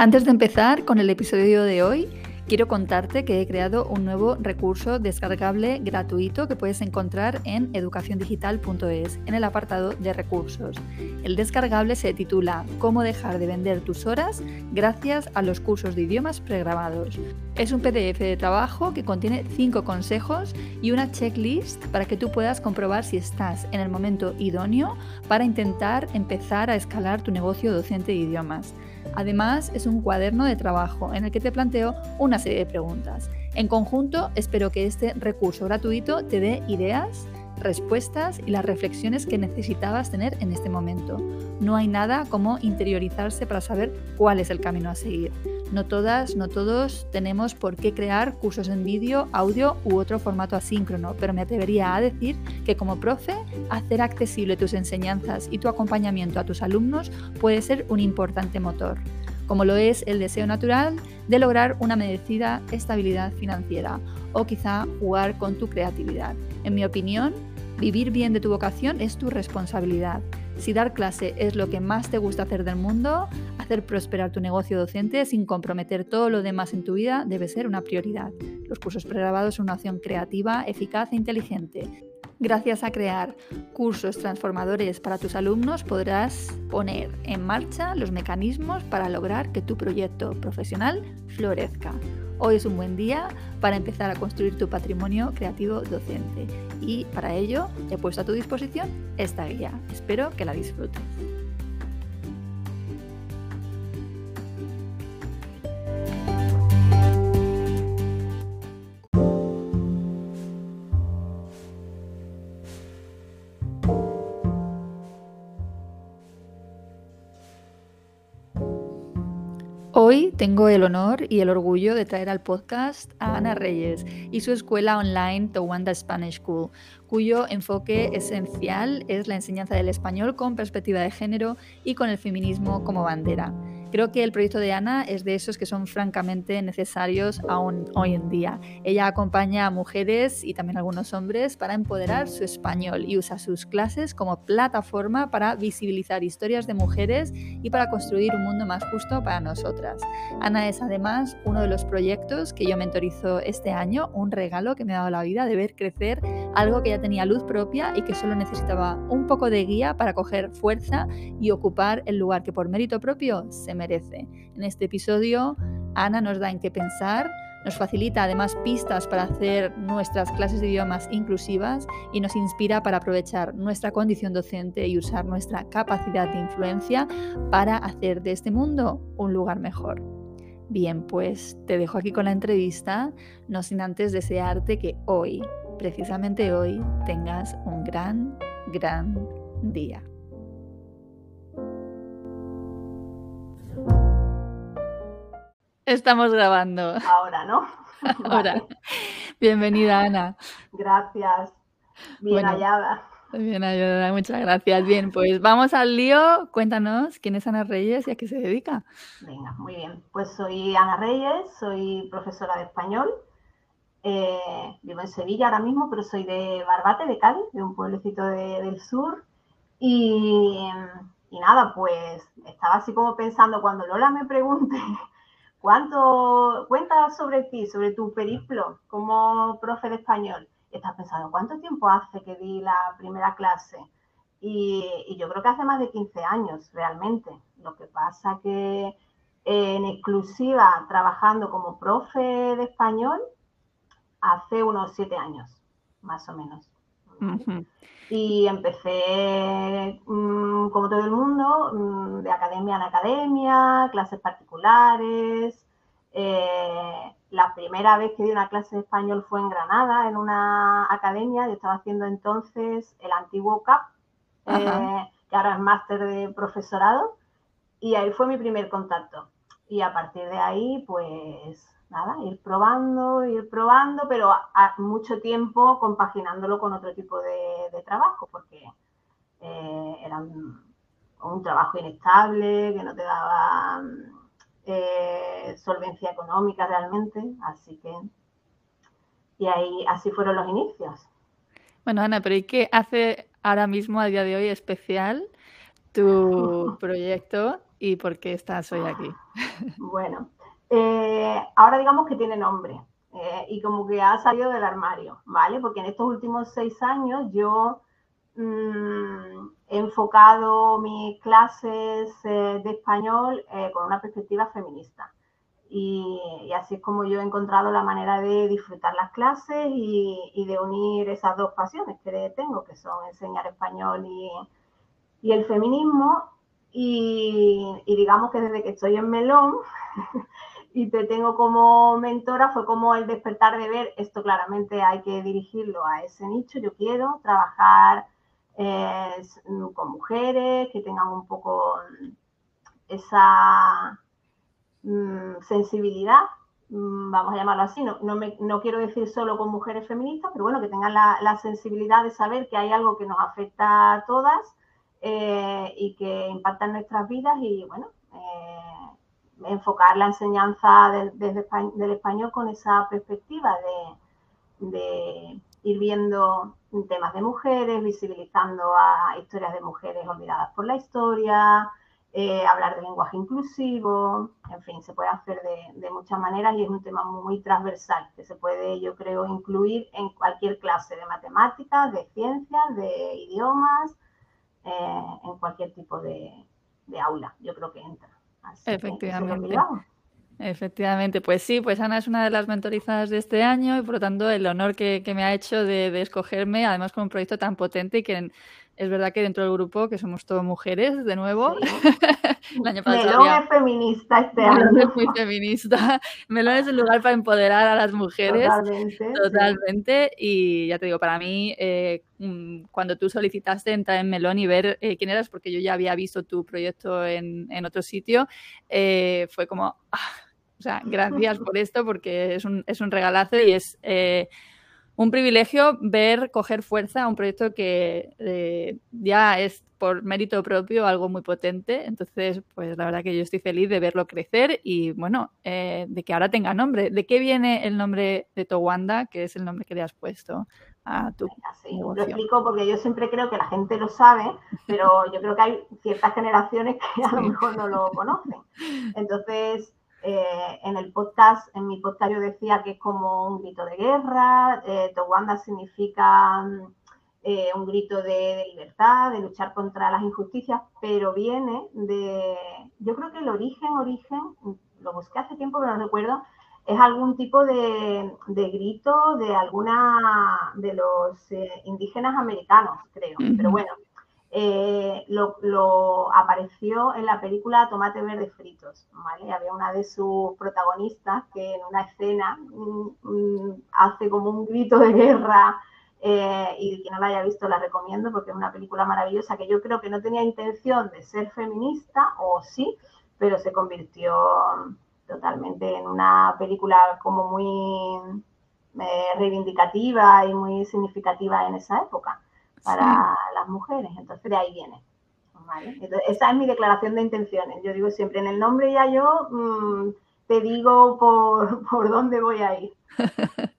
Antes de empezar con el episodio de hoy, quiero contarte que he creado un nuevo recurso descargable gratuito que puedes encontrar en educaciondigital.es en el apartado de recursos. El descargable se titula Cómo dejar de vender tus horas gracias a los cursos de idiomas pregrabados. Es un PDF de trabajo que contiene 5 consejos y una checklist para que tú puedas comprobar si estás en el momento idóneo para intentar empezar a escalar tu negocio docente de idiomas. Además, es un cuaderno de trabajo en el que te planteo una serie de preguntas. En conjunto, espero que este recurso gratuito te dé ideas, respuestas y las reflexiones que necesitabas tener en este momento. No hay nada como interiorizarse para saber cuál es el camino a seguir. No todas, no todos tenemos por qué crear cursos en vídeo, audio u otro formato asíncrono, pero me atrevería a decir que como profe, hacer accesible tus enseñanzas y tu acompañamiento a tus alumnos puede ser un importante motor, como lo es el deseo natural de lograr una merecida estabilidad financiera o quizá jugar con tu creatividad. En mi opinión, vivir bien de tu vocación es tu responsabilidad. Si dar clase es lo que más te gusta hacer del mundo, hacer prosperar tu negocio docente sin comprometer todo lo demás en tu vida debe ser una prioridad. Los cursos pregrabados son una opción creativa, eficaz e inteligente. Gracias a crear cursos transformadores para tus alumnos podrás poner en marcha los mecanismos para lograr que tu proyecto profesional florezca. Hoy es un buen día para empezar a construir tu patrimonio creativo docente y para ello he puesto a tu disposición esta guía. Espero que la disfrutes. Hoy tengo el honor y el orgullo de traer al podcast a Ana Reyes y su escuela online Towanda Spanish School, cuyo enfoque esencial es la enseñanza del español con perspectiva de género y con el feminismo como bandera. Creo que el proyecto de Ana es de esos que son francamente necesarios aún hoy en día. Ella acompaña a mujeres y también a algunos hombres para empoderar su español y usa sus clases como plataforma para visibilizar historias de mujeres y para construir un mundo más justo para nosotras. Ana es además uno de los proyectos que yo mentorizo este año, un regalo que me ha dado la vida de ver crecer algo que ya tenía luz propia y que solo necesitaba un poco de guía para coger fuerza y ocupar el lugar que por mérito propio se merece. En este episodio, Ana nos da en qué pensar, nos facilita además pistas para hacer nuestras clases de idiomas inclusivas y nos inspira para aprovechar nuestra condición docente y usar nuestra capacidad de influencia para hacer de este mundo un lugar mejor. Bien, pues te dejo aquí con la entrevista, no sin antes desearte que hoy, precisamente hoy, tengas un gran, gran día. Estamos grabando. Ahora, ¿no? Ahora. Bienvenida, Ana. Gracias. Bien hallada. Bien hallada, muchas gracias. Bien, pues vamos al lío. Cuéntanos quién es Ana Reyes y a qué se dedica. Venga, muy bien. Pues soy Ana Reyes, soy profesora de español. Eh, vivo en Sevilla ahora mismo, pero soy de Barbate, de Cádiz, de un pueblecito del sur. Y, y nada, pues estaba así como pensando, cuando Lola me pregunte ¿Cuánto cuenta sobre ti, sobre tu periplo como profe de español? Estás pensando, ¿cuánto tiempo hace que di la primera clase? Y, yo creo que hace más de 15 años realmente. Lo que pasa que en exclusiva trabajando como profe de español hace unos 7 años, más o menos. Y empecé, mm, como todo el mundo, mm, de academia en academia, clases particulares. Eh, la primera vez que di una clase de español fue en Granada, en una academia. Yo estaba haciendo entonces el antiguo CAP, eh, que ahora es máster de profesorado, y ahí fue mi primer contacto. Y a partir de ahí, pues nada, ir probando, ir probando, pero a, mucho tiempo compaginándolo con otro tipo de, trabajo, porque eh, era un, trabajo inestable, que no te daba eh, solvencia económica realmente, así que, y ahí así fueron los inicios. Bueno, Ana, pero ¿y qué hace ahora mismo, a día de hoy, especial tu proyecto y por qué estás hoy aquí? Bueno, eh, ahora digamos que tiene nombre eh, y como que ha salido del armario, ¿vale? Porque en estos últimos seis años yo mm, he enfocado mis clases eh, de español con una perspectiva feminista. Y, así es como yo he encontrado la manera de disfrutar las clases y, de unir esas dos pasiones que tengo, que son enseñar español y, y el feminismo. Y, digamos que desde que estoy en Melón y te tengo como mentora, fue como el despertar de ver esto claramente hay que dirigirlo a ese nicho. Yo quiero trabajar eh, con mujeres que tengan un poco esa mm, sensibilidad, mm, vamos a llamarlo así, no, no, quiero decir solo con mujeres feministas, pero bueno, que tengan la, sensibilidad de saber que hay algo que nos afecta a todas eh, y que impacta en nuestras vidas y bueno, eh, enfocar la enseñanza del, del español con esa perspectiva de, ir viendo temas de mujeres, visibilizando a historias de mujeres olvidadas por la historia, eh, hablar de lenguaje inclusivo, en fin, se puede hacer de, muchas maneras y es un tema muy transversal que se puede, yo creo, incluir en cualquier clase de matemáticas, de ciencias, de idiomas, eh, en cualquier tipo de aula. Yo creo que entra. Efectivamente. Efectivamente, pues sí, pues Ana es una de las mentorizadas de este año y por lo tanto el honor que, me ha hecho de, escogerme, además con un proyecto tan potente y que es verdad que dentro del grupo, que somos todos mujeres, de nuevo. el año pasado Melón es feminista este año. es muy feminista. Melón es el lugar para empoderar a las mujeres. Totalmente. Totalmente. Y ya te digo, para mí, eh, mm, cuando tú solicitaste entrar en Melón y ver eh, quién eras, porque yo ya había visto tu proyecto en, en otro sitio, eh, fue como, ah, o sea, gracias por esto, porque es un, es un regalazo y es un privilegio ver coger fuerza a un proyecto que eh, ya es por mérito propio algo muy potente. Entonces, pues la verdad que yo estoy feliz de verlo crecer y bueno, eh, de que ahora tenga nombre. ¿De qué viene el nombre de Towanda, que es el nombre que le has puesto a tu sí, Lo explico porque yo siempre creo que la gente lo sabe, pero yo creo que hay ciertas generaciones que a lo mejor no lo conocen. Entonces, eh, en el podcast, en mi podcast yo decía que es como un grito de guerra, eh, Towanda significa eh, un grito de, libertad, de luchar contra las injusticias, pero viene de, yo creo que el origen, origen, lo busqué hace tiempo pero no recuerdo, es algún tipo de, grito de alguna de los eh, indígenas americanos, creo, pero bueno, eh, lo, apareció en la película Tomate Verde Fritos, ¿vale? Había una de sus protagonistas que en una escena mm, mm, hace como un grito de guerra eh, y quien no la haya visto la recomiendo porque es una película maravillosa que yo creo que no tenía intención de ser feminista, o sí, pero se convirtió totalmente en una película como muy eh, reivindicativa y muy significativa en esa época para las mujeres. Entonces de ahí viene. esa es mi declaración de intenciones. Yo digo siempre, en el nombre ya yo mm, te digo por, por dónde voy a ir.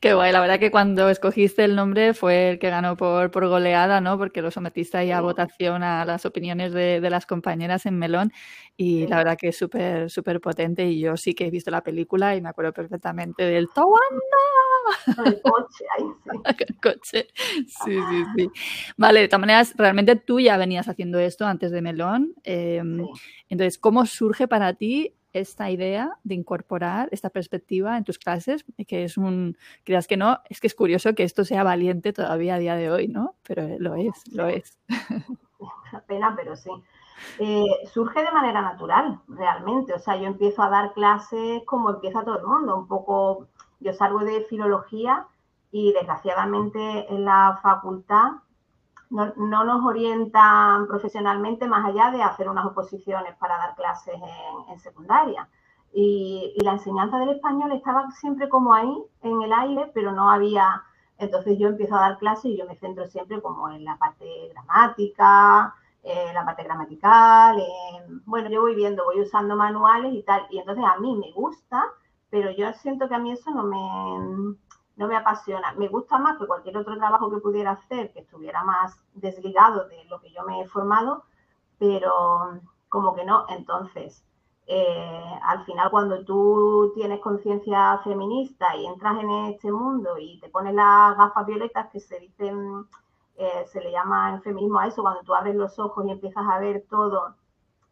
Qué guay, la verdad que cuando escogiste el nombre fue el que ganó por, por goleada, ¿no? Porque lo sometiste ahí a votación a las opiniones de, las compañeras en Melón y la verdad que es súper, súper potente y yo sí que he visto la película y me acuerdo perfectamente del ¡Towanda! El coche, ahí sí. El coche, sí, sí, sí. Vale, de todas maneras, realmente tú ya venías haciendo esto antes de Melón. Em, entonces, ¿cómo surge para ti esta idea de incorporar esta perspectiva en tus clases, que es un, creas que no, es que es curioso que esto sea valiente todavía a día de hoy, ¿no? Pero lo es, lo es. Una pena, pero sí. Eh, surge de manera natural, realmente. O sea, yo empiezo a dar clases como empieza todo el mundo, un poco, yo salgo de filología y desgraciadamente en la facultad no, nos orientan profesionalmente más allá de hacer unas oposiciones para dar clases en, secundaria. Y, la enseñanza del español estaba siempre como ahí, en el aire, pero no había... Entonces yo empiezo a dar clases y yo me centro siempre como en la parte gramática, eh, la parte gramatical. bueno, yo voy viendo, voy usando manuales y tal. Y entonces a mí me gusta, pero yo siento que a mí eso no me no me apasiona. Me gusta más que cualquier otro trabajo que pudiera hacer, que estuviera más desligado de lo que yo me he formado, pero como que no. Entonces, eh, al final cuando tú tienes conciencia feminista y entras en este mundo y te pones las gafas violetas que se dicen, eh, se le llama en feminismo a eso, cuando tú abres los ojos y empiezas a ver todo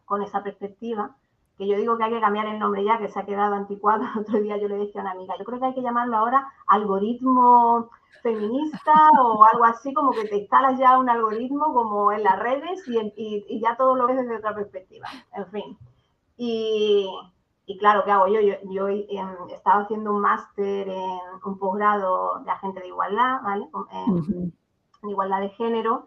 con esa perspectiva, que yo digo que hay que cambiar el nombre ya, que se ha quedado anticuado. Otro día yo le decía a una amiga, yo creo que hay que llamarlo ahora algoritmo feminista o algo así, como que te instalas ya un algoritmo como en las redes y, ya todo lo ves desde otra perspectiva. En fin. Y, claro, ¿qué hago yo? Yo, em, estaba haciendo un máster en un posgrado de agente de igualdad, ¿vale? En, igualdad de género.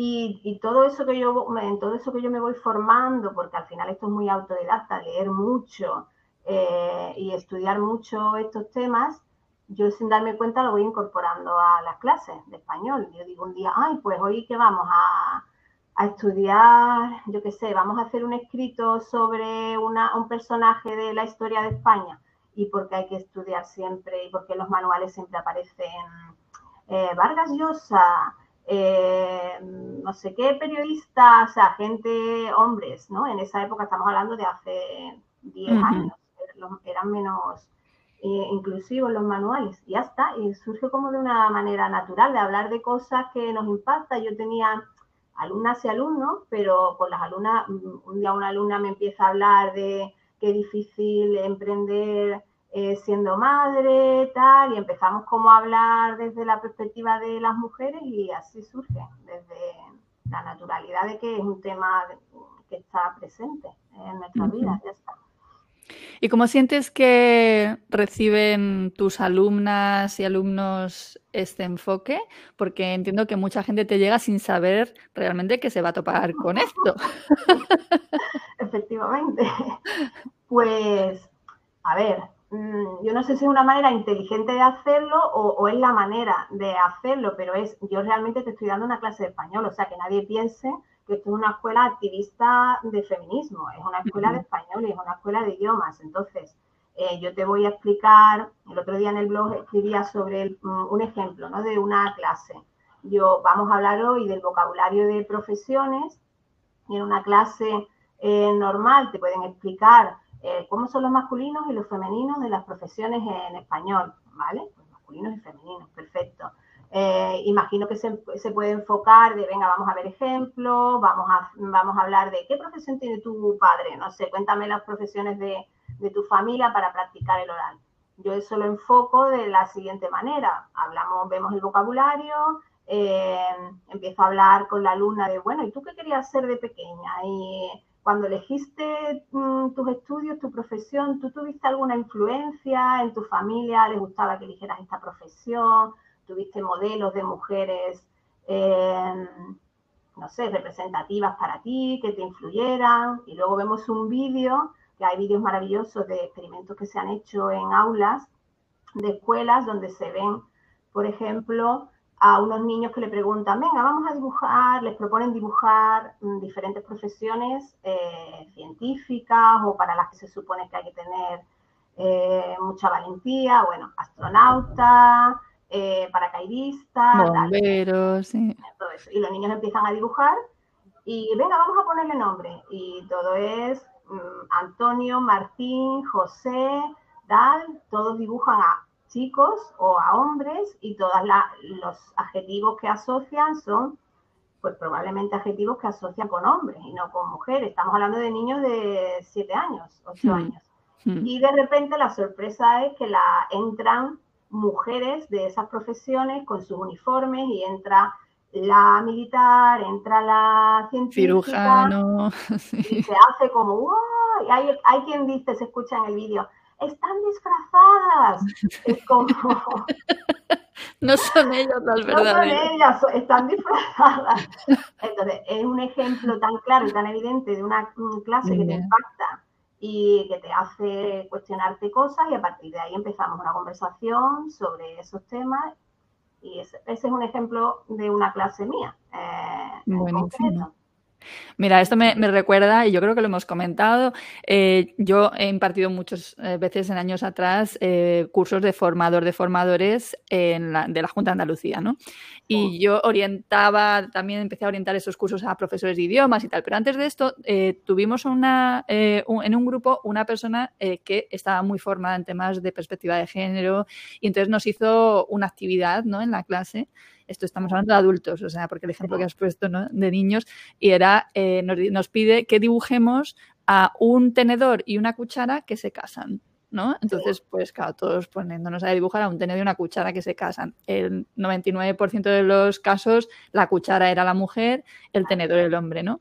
Y, todo eso que yo, en todo eso que yo me voy formando, porque al final esto es muy autodidacta, leer mucho eh, y estudiar mucho estos temas, yo sin darme cuenta lo voy incorporando a las clases de español. Yo digo un día, ay, pues hoy que vamos a, estudiar, yo qué sé, vamos a hacer un escrito sobre una, un personaje de la historia de España y porque hay que estudiar siempre y porque en los manuales siempre aparecen eh, Vargas Llosa, eh, no sé qué periodistas, o sea, gente, hombres, ¿no? En esa época estamos hablando de hace 10 años, eran menos eh, inclusivos los manuales, y ya está, y surge como de una manera natural de hablar de cosas que nos impactan. Yo tenía alumnas y alumnos, pero con las alumnas, un día una alumna me empieza a hablar de qué difícil emprender eh, siendo madre, tal, y empezamos como a hablar desde la perspectiva de las mujeres y así surge, desde la naturalidad de que es un tema que está presente en nuestra vida, ya está. ¿Y cómo sientes que reciben tus alumnas y alumnos este enfoque? Porque entiendo que mucha gente te llega sin saber realmente que se va a topar con esto. Efectivamente. Pues, a ver, yo no sé si es una manera inteligente de hacerlo o, es la manera de hacerlo, pero es, yo realmente te estoy dando una clase de español, o sea, que nadie piense que esto es una escuela activista de feminismo, es una escuela de español y es una escuela de idiomas. Entonces, eh, yo te voy a explicar, el otro día en el blog escribía sobre mm, un ejemplo ¿no? de una clase. Yo, vamos a hablar hoy del vocabulario de profesiones y en una clase eh, normal te pueden explicar eh, cómo son los masculinos y los femeninos de las profesiones en español, ¿vale? Masculinos y femeninos, perfecto. Eh, imagino que se, puede enfocar de, venga, vamos a ver ejemplos, vamos a, vamos a hablar de qué profesión tiene tu padre, no sé, cuéntame las profesiones de, tu familia para practicar el oral. Yo eso lo enfoco de la siguiente manera. Hablamos, vemos el vocabulario, eh, empiezo a hablar con la alumna de, bueno, ¿y tú qué querías ser de pequeña? Y cuando elegiste mm, tus estudios, tu profesión, ¿tú tuviste alguna influencia en tu familia? ¿Les gustaba que eligieras esta profesión? ¿Tuviste modelos de mujeres, em, no sé, representativas para ti, que te influyeran? Y luego vemos un vídeo, que hay vídeos maravillosos de experimentos que se han hecho en aulas de escuelas donde se ven, por ejemplo, a unos niños que le preguntan, venga, vamos a dibujar, les proponen dibujar mm, diferentes profesiones eh, científicas o para las que se supone que hay que tener eh, mucha valentía, bueno, astronauta, eh, paracaidista, bomberos, sí. todo eso. Y los niños empiezan a dibujar y venga, vamos a ponerle nombre. Y todo es mm, Antonio, Martín, José, tal, todos dibujan a chicos o a hombres y todos los adjetivos que asocian son pues probablemente adjetivos que asocian con hombres y no con mujeres. Estamos hablando de niños de 7 años, 8 hmm. años. Hmm. Y de repente la sorpresa es que la, entran mujeres de esas profesiones con sus uniformes y entra la militar, entra la científica. Cirujano. Y se hace como, ¡wow! Y hay, hay quien dice, se escucha en el vídeo, están disfrazadas. Es como, No son ellas las verdaderas. No son ellas, están disfrazadas. Entonces, es un ejemplo tan claro y tan evidente de una clase que te impacta y que te hace cuestionarte cosas y a partir de ahí empezamos una conversación sobre esos temas y ese, es un ejemplo de una clase mía. Eh, Buenísimo. Mira, esto me, recuerda, y yo creo que lo hemos comentado, eh, yo he impartido muchas eh, veces en años atrás eh, cursos de formador de formadores en de la Junta de Andalucía, ¿no? Y yo orientaba, también empecé a orientar esos cursos a profesores de idiomas y tal, pero antes de esto tuvimos una, en un grupo una persona que estaba muy formada en temas de perspectiva de género y entonces nos hizo una actividad, ¿no? En la clase esto estamos hablando de adultos, o sea, porque el ejemplo que has puesto de niños, y era, eh, nos, pide que dibujemos a un tenedor y una cuchara que se casan. ¿no? Entonces, pues claro, todos poniéndonos a dibujar a un tenedor y una cuchara que se casan. El 99% de los casos, la cuchara era la mujer, el tenedor el hombre, ¿no?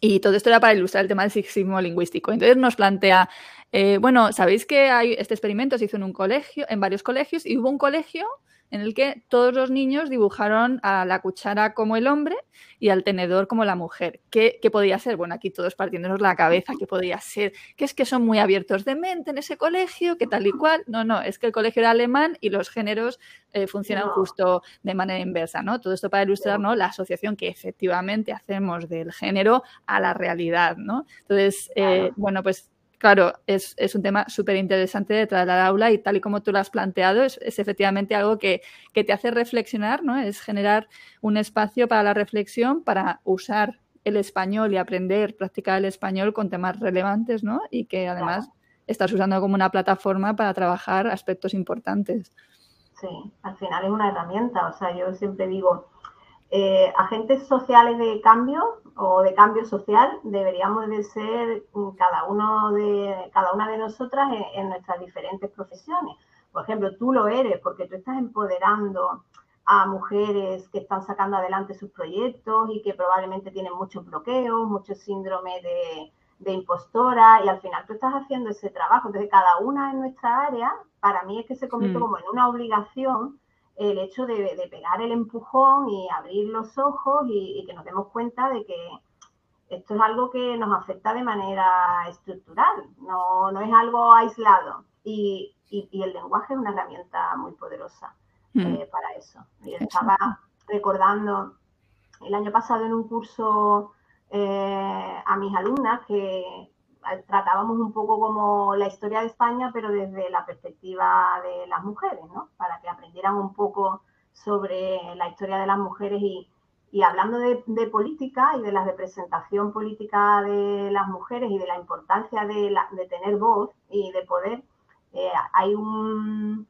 Y todo esto era para ilustrar el tema del sexismo lingüístico. Entonces nos plantea, eh, bueno, sabéis que hay, este experimento se hizo en un colegio, en varios colegios, y hubo un colegio en el que todos los niños dibujaron a la cuchara como el hombre y al tenedor como la mujer. ¿Qué, podía ser? Bueno, aquí todos partiéndonos la cabeza, ¿qué podía ser? Que es que son muy abiertos de mente en ese colegio, que tal y cual. No, no, es que el colegio era alemán y los géneros eh, funcionan justo de manera inversa, ¿no? Todo esto para ilustrar, ¿no? La asociación que efectivamente hacemos del género a la realidad, ¿no? Entonces, eh, bueno, pues claro, es, un tema súper interesante de traer al aula y tal y como tú lo has planteado, es, efectivamente algo que, te hace reflexionar, ¿no? Es generar un espacio para la reflexión, para usar el español y aprender, practicar el español con temas relevantes, ¿no? Y que además estás usando como una plataforma para trabajar aspectos importantes. Sí, al final es una herramienta, o sea, yo siempre digo, eh, agentes sociales de cambio o de cambio social deberíamos de ser cada uno de cada una de nosotras en, nuestras diferentes profesiones. Por ejemplo, tú lo eres porque tú estás empoderando a mujeres que están sacando adelante sus proyectos y que probablemente tienen muchos bloqueos, muchos síndrome de, de impostora y al final tú estás haciendo ese trabajo. Entonces, cada una en nuestra área, para mí es que se convierte mm. como en una obligación el hecho de, pegar el empujón y abrir los ojos y, que nos demos cuenta de que esto es algo que nos afecta de manera estructural, no, es algo aislado. Y, el lenguaje es una herramienta muy poderosa mm. eh, para eso. Y estaba recordando el año pasado en un curso eh, a mis alumnas que tratábamos un poco como la historia de España, pero desde la perspectiva de las mujeres, ¿no? Para que aprendieran un poco sobre la historia de las mujeres y, hablando de, política y de la representación política de las mujeres y de la importancia de, tener voz y de poder, eh, hay un,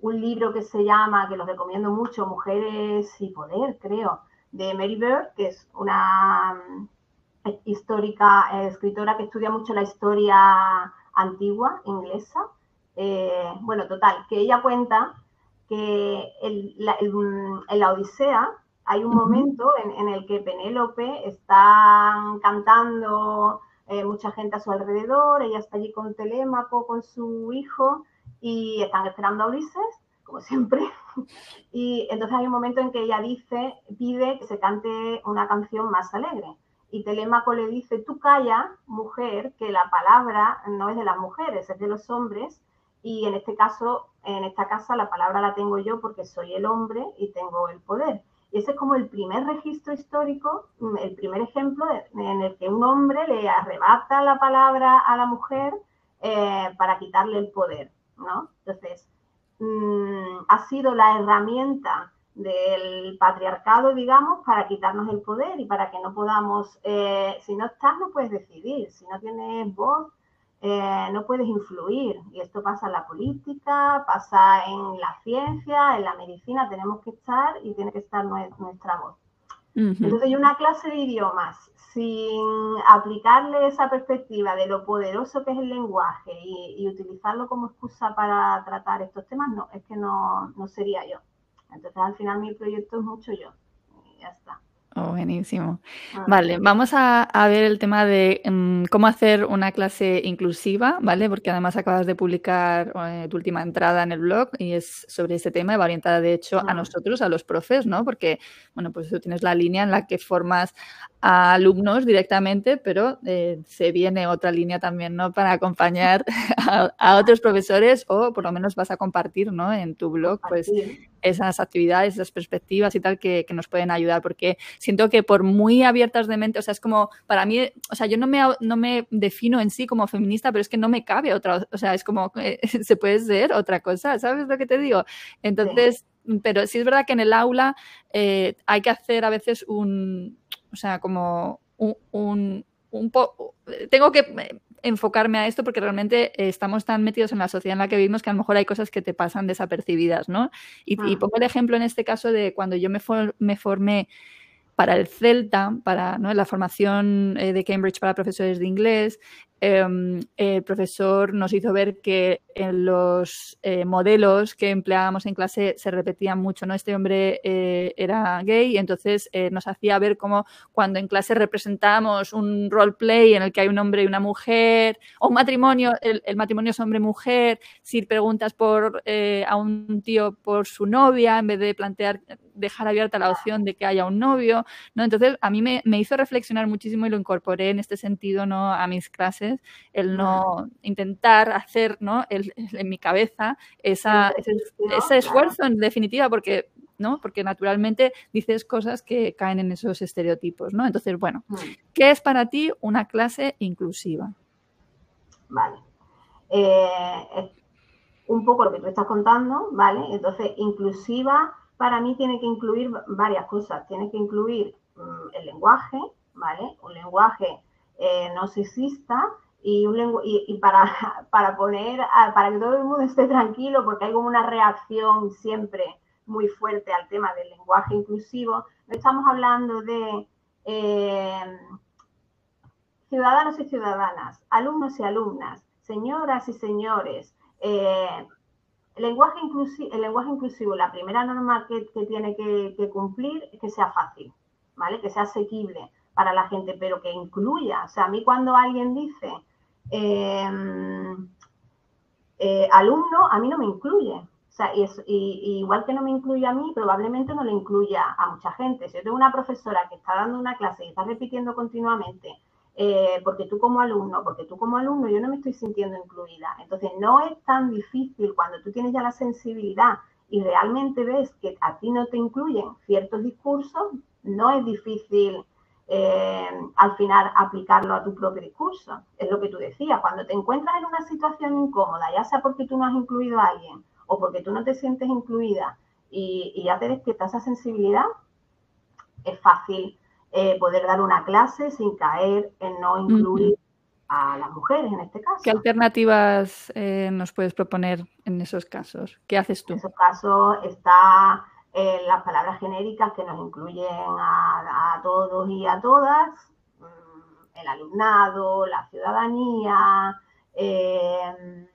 un, libro que se llama, que lo recomiendo mucho, Mujeres y Poder, creo, de Mary Bird, que es una histórica, eh, escritora que estudia mucho la historia antigua inglesa. Eh, bueno, total, que ella cuenta que en la Odisea hay un momento en, el que Penélope está cantando, eh, mucha gente a su alrededor, ella está allí con Telémaco, con su hijo, y están esperando a Ulises, como siempre. Y entonces hay un momento en que ella dice, pide que se cante una canción más alegre y Telémaco le dice, tú calla, mujer, que la palabra no es de las mujeres, es de los hombres, y en este caso, en esta casa, la palabra la tengo yo porque soy el hombre y tengo el poder. Y ese es como el primer registro histórico, el primer ejemplo en el que un hombre le arrebata la palabra a la mujer eh, para quitarle el poder, ¿no? Entonces, mm, ha sido la herramienta del patriarcado, digamos, para quitarnos el poder y para que no podamos, eh, si no estás, no puedes decidir, si no tienes voz, eh, no puedes influir. Y esto pasa en la política, pasa en la ciencia, en la medicina, tenemos que estar y tiene que estar nuestra voz. Entonces, hay una clase de idiomas sin aplicarle esa perspectiva de lo poderoso que es el lenguaje y, utilizarlo como excusa para tratar estos temas, no, es que no, no sería yo. Entonces al final mi proyecto es mucho yo. Y ya está. Oh, buenísimo. Ah. Vale, vamos a, ver el tema de mm, cómo hacer una clase inclusiva, ¿vale? Porque además acabas de publicar eh, tu última entrada en el blog y es sobre este tema y va orientada de hecho a ah. nosotros, a los profes, ¿no? Porque, bueno, pues tú tienes la línea en la que formas a alumnos directamente, pero eh, se viene otra línea también, ¿no? Para acompañar a, otros profesores o por lo menos vas a compartir, ¿no? En tu blog, pues esas actividades, esas perspectivas y tal que, nos pueden ayudar, porque siento que por muy abiertas de mente, o sea, es como, para mí, o sea, yo no me, no me defino en sí como feminista, pero es que no me cabe otra, o sea, es como, eh, se puede ser otra cosa, ¿sabes lo que te digo? Entonces, pero sí es verdad que en el aula eh, hay que hacer a veces un, o sea, como un, un, un poco, tengo que enfocarme a esto porque realmente estamos tan metidos en la sociedad en la que vivimos que a lo mejor hay cosas que te pasan desapercibidas, ¿no? Y, y pongo el ejemplo en este caso de cuando yo me, me formé para el CELTA, para ¿no? la formación eh, de Cambridge para profesores de inglés, el profesor nos hizo ver que en los eh, modelos que empleábamos en clase se repetían mucho, ¿no? Este hombre eh, era gay y entonces eh, nos hacía ver cómo cuando en clase representábamos un roleplay en el que hay un hombre y una mujer, o un matrimonio, el, matrimonio es hombre-mujer, si preguntas por a un tío por su novia, en vez de plantear, dejar abierta la opción de que haya un novio, ¿no? Entonces a mí me, me hizo reflexionar muchísimo y lo incorporé en este sentido, ¿no? A mis clases el no intentar hacer ¿no? en mi cabeza esa, ese, esfuerzo en definitiva, porque ¿no? Porque naturalmente dices cosas que caen en esos estereotipos, ¿no? Entonces, bueno, mm. ¿qué es para ti una clase inclusiva? Vale. Eh, un poco lo que tú estás contando, ¿vale? Entonces, inclusiva para mí tiene que incluir varias cosas. Tiene que incluir mm, el lenguaje, ¿vale? Un lenguaje eh, no sexista, y, para, para poner, para que todo el mundo esté tranquilo, porque hay como una reacción siempre muy fuerte al tema del lenguaje inclusivo, no estamos hablando de eh, ciudadanos y ciudadanas, alumnos y alumnas, señoras y señores. Eh, el, lenguaje inclusivo, el lenguaje inclusivo, la primera norma que, tiene que, que, cumplir es que sea fácil, ¿vale? Que sea asequible para la gente, pero que incluya. O sea, a mí cuando alguien dice Em, eh, alumno a mí no me incluye. O sea, y, igual que no me incluye a mí, probablemente no le incluya a mucha gente. Si yo tengo una profesora que está dando una clase y está repitiendo continuamente, eh, porque tú como alumno, porque tú como alumno, yo no me estoy sintiendo incluida. Entonces, no es tan difícil cuando tú tienes ya la sensibilidad y realmente ves que a ti no te incluyen ciertos discursos, no es difícil eh, al final aplicarlo a tu propio discurso. Es lo que tú decías, cuando te encuentras en una situación incómoda, ya sea porque tú no has incluido a alguien o porque tú no te sientes incluida y, ya te despierta esa sensibilidad, es fácil eh, poder dar una clase sin caer en no incluir a las mujeres en este caso. ¿Qué alternativas eh, nos puedes proponer en esos casos? ¿Qué haces tú? En esos casos está las palabras genéricas que nos incluyen a, todos y a todas, mm, el alumnado, la ciudadanía. Eh,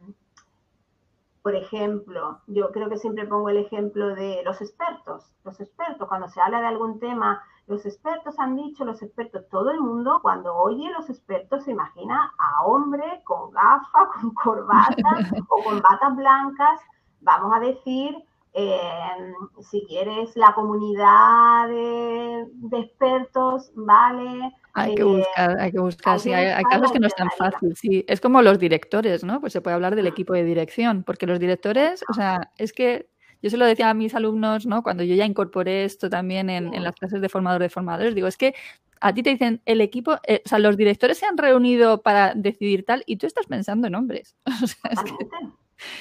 por ejemplo, yo creo que siempre pongo el ejemplo de los expertos. Los expertos, cuando se habla de algún tema, los expertos han dicho, los expertos, todo el mundo cuando oye los expertos se imagina a hombre con gafas, con corbata o con batas blancas, vamos a decir, eh, si quieres la comunidad de, expertos, ¿vale? Hay que eh, buscar, hay que buscar, sí, hay, casos que no es tan fácil, sí. Es como los directores, ¿no? Pues se puede hablar del equipo de dirección, porque los directores, o sea, es que yo se lo decía a mis alumnos, ¿no? Cuando yo ya incorporé esto también en, las clases de formador de formadores, digo, es que a ti te dicen el equipo, eh, o sea, los directores se han reunido para decidir tal y tú estás pensando en hombres. O sea,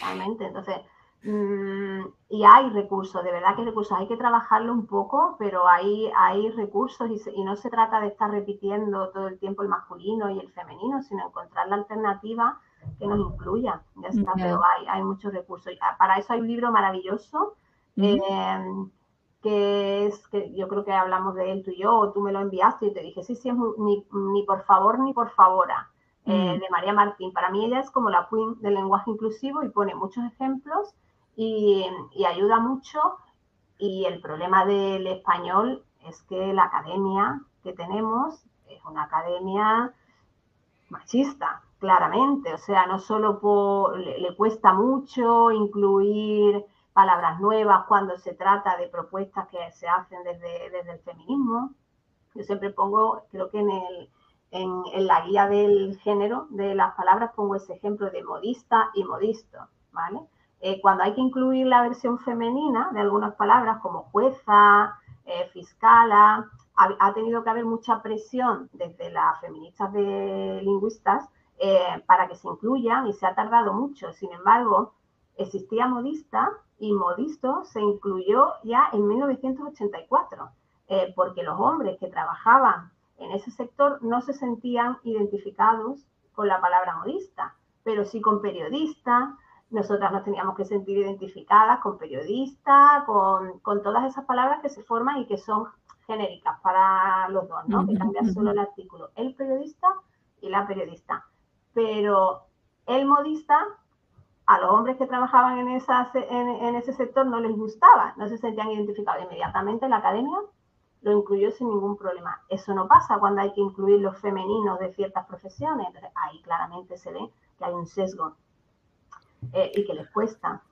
Totalmente. Entonces, Mm, y hay recursos, de verdad que hay recursos, hay que trabajarlo un poco, pero hay, hay recursos y, no se trata de estar repitiendo todo el tiempo el masculino y el femenino, sino encontrar la alternativa que nos incluya. Ya está, pero hay, hay muchos recursos. Para eso hay un libro maravilloso em, que es que yo creo que hablamos de él tú y yo, o tú me lo enviaste y te dije, sí, sí, es ni, ni por favor ni por favora. Eh, de María Martín. Para mí ella es como la queen del lenguaje inclusivo y pone muchos ejemplos y, ayuda mucho. Y el problema del español es que la academia que tenemos es una academia machista, claramente. O sea, no solo le, cuesta mucho incluir palabras nuevas cuando se trata de propuestas que se hacen desde, desde el feminismo. Yo siempre pongo, creo que en, el, en, la guía del género de las palabras pongo ese ejemplo de modista y modisto, ¿vale? Eh, cuando hay que incluir la versión femenina de algunas palabras como jueza, eh, fiscala, ha, tenido que haber mucha presión desde las feministas de lingüistas eh, para que se incluyan y se ha tardado mucho. Sin embargo, existía modista y modisto se incluyó ya en 1984, porque los hombres que trabajaban en ese sector no se sentían identificados con la palabra modista, pero sí con periodista, nosotras nos teníamos que sentir identificadas con periodista, con, todas esas palabras que se forman y que son genéricas para los dos, ¿no? Que cambia solo el artículo. El periodista y la periodista. Pero el modista, a los hombres que trabajaban en, en, ese sector no les gustaba, no se sentían identificados. Inmediatamente la academia lo incluyó sin ningún problema. Eso no pasa cuando hay que incluir los femeninos de ciertas profesiones. Entonces, ahí claramente se ve que hay un sesgo eh, y que les cuesta.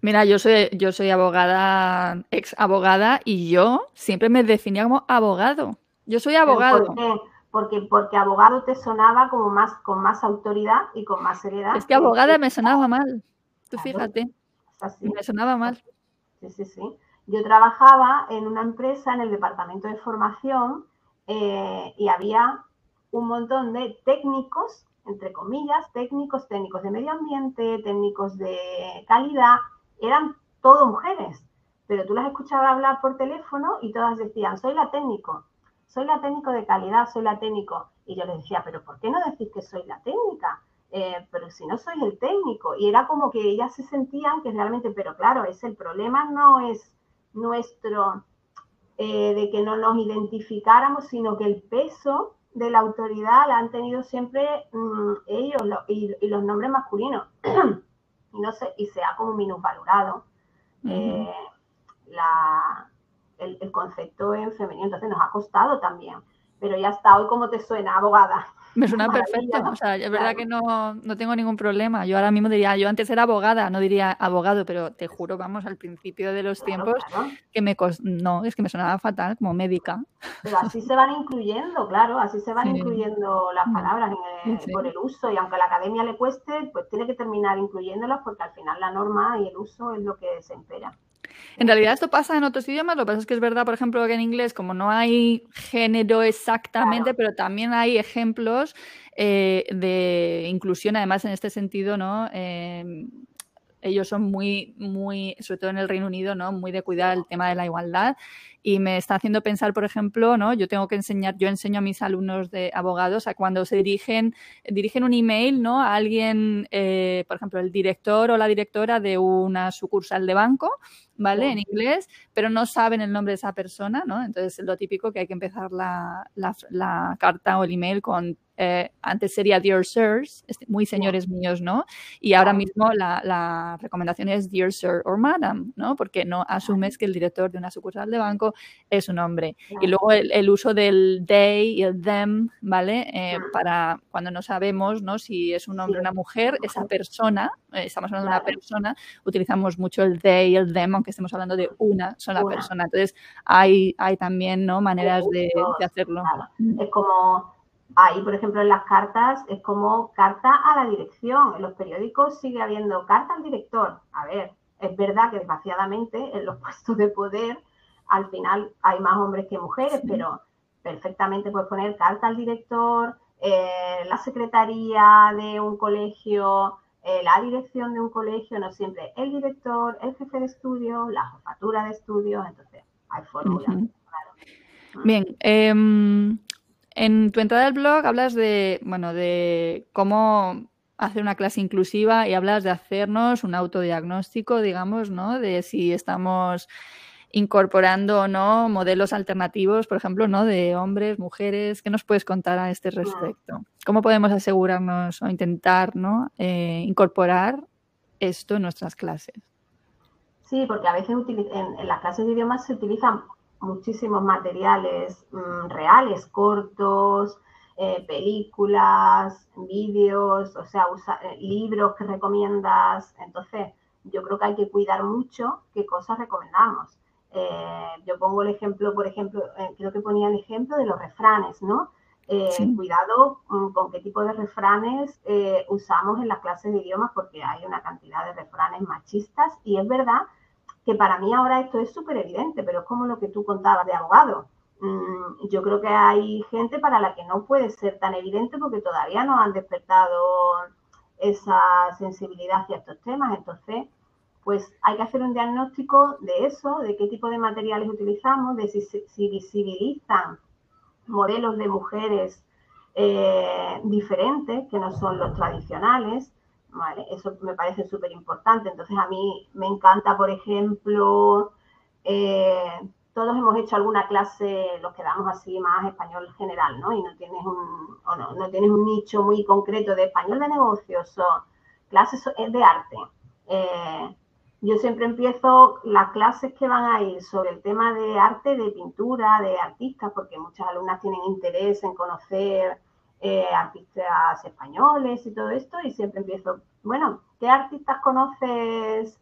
Mira, yo soy, yo soy abogada, ex abogada, y yo siempre me definía como abogado. Yo soy abogado. ¿Por qué? Porque, porque abogado te sonaba como más, con más autoridad y con más seriedad. Es que abogada me sonaba mal. Tú fíjate. Me sonaba mal. Sí, sí, sí. Yo trabajaba en una empresa en el departamento de formación eh, y había un montón de técnicos entre comillas, técnicos, técnicos de medio ambiente, técnicos de calidad, eran todo mujeres, pero tú las escuchabas hablar por teléfono y todas decían, soy la técnico, soy la técnico de calidad, soy la técnico. Y yo les decía, pero ¿por qué no decís que soy la técnica? Eh, pero si no soy el técnico. Y era como que ellas se sentían que realmente, pero claro, es el problema no es nuestro eh, de que no nos identificáramos, sino que el peso de la autoridad la han tenido siempre mm, ellos y, los nombres masculinos. y, no sé, y se ha como minusvalorado eh, el, el, concepto en femenino. Entonces nos ha costado también. Pero ya está, hoy como te suena, abogada. Me suena perfecto. O sea, es verdad que no, no, tengo ningún problema. Yo ahora mismo diría, yo antes era abogada, no diría abogado, pero te juro, vamos, al principio de los tiempos, que me no, es que me sonaba fatal como médica. Pero así se van incluyendo, claro, así se van incluyendo las mm. palabras por el uso. Y aunque a la academia le cueste, pues tiene que terminar incluyéndolas porque al final la norma y el uso es lo que se impera. En realidad esto pasa en otros idiomas, lo que pasa es que es verdad, por ejemplo, que en inglés, como no hay género exactamente, pero también hay ejemplos eh, de inclusión, además en este sentido, ¿no? Em, ellos son muy, muy, sobre todo en el Reino Unido, ¿no? Muy de cuidar el tema de la igualdad y me está haciendo pensar, por ejemplo, ¿no? Yo tengo que enseñar, yo enseño a mis alumnos de abogados a cuando se dirigen, dirigen un email, ¿no? A alguien, eh, por ejemplo, el director o la directora de una sucursal de banco, ¿vale? En inglés, pero no saben el nombre de esa persona, ¿no? Entonces, lo típico que hay que empezar la, la carta o el email con eh, antes sería Dear Sirs, este, muy señores míos, ¿no? Y ahora mismo la, recomendación es Dear Sir or Madam, ¿no? Porque no asumes que el director de una sucursal de banco es un hombre. Y luego el, uso del they y el them, ¿vale? Eh, para cuando no sabemos, ¿no? Si es un hombre o una mujer, esa persona, eh, estamos hablando de una persona, utilizamos mucho el they y el them, aunque estemos hablando de una sola persona. Entonces, hay, hay también, ¿no? Maneras de, de hacerlo. Es como Ahí, por ejemplo, en las cartas es como carta a la dirección. En los periódicos sigue habiendo carta al director. A ver, es verdad que desgraciadamente en los puestos de poder al final hay más hombres que mujeres, pero perfectamente puedes poner carta al director, eh, la secretaría de un colegio, eh, la dirección de un colegio, no siempre el director, el jefe de estudio, la jefatura de estudios, entonces hay fórmulas. Bien, eh, en tu entrada al blog hablas de, bueno, de cómo hacer una clase inclusiva y hablas de hacernos un autodiagnóstico, digamos, ¿no? De si estamos incorporando o no modelos alternativos, por ejemplo, ¿no? De hombres, mujeres. ¿Qué nos puedes contar a este respecto? ¿Cómo podemos asegurarnos o intentar, ¿no? Eh, incorporar esto en nuestras clases? Sí, porque a veces en, en las clases de idiomas se utilizan muchísimos materiales mm, reales, cortos, eh, películas, vídeos, o sea, eh, libros que recomiendas. Entonces, yo creo que hay que cuidar mucho qué cosas recomendamos. Eh, yo pongo el ejemplo, por ejemplo, creo que ponía el ejemplo de los refranes, ¿no? Cuidado mm, con qué tipo de refranes usamos en las clases de idiomas porque hay una cantidad de refranes machistas y es verdad que para mí ahora esto es súper evidente, pero es como lo que tú contabas de abogado. Mm, yo creo que hay gente para la que no puede ser tan evidente porque todavía no han despertado esa sensibilidad hacia estos temas. Entonces, pues hay que hacer un diagnóstico de eso, de qué tipo de materiales utilizamos, de si, visibilizan modelos de mujeres eh, diferentes, que no son los tradicionales, eso me parece súper importante. Entonces a mí me encanta, por ejemplo, eh, todos hemos hecho alguna clase, los que damos así más español general, ¿no? Y no tienes un, o no, no tienes un nicho muy concreto de español de negocios o clases de arte. Eh, yo siempre empiezo las clases que van a ir sobre el tema de arte, de pintura, de artistas, porque muchas alumnas tienen interés en conocer eh, artistas españoles y todo esto, y siempre empiezo, bueno, ¿qué artistas conoces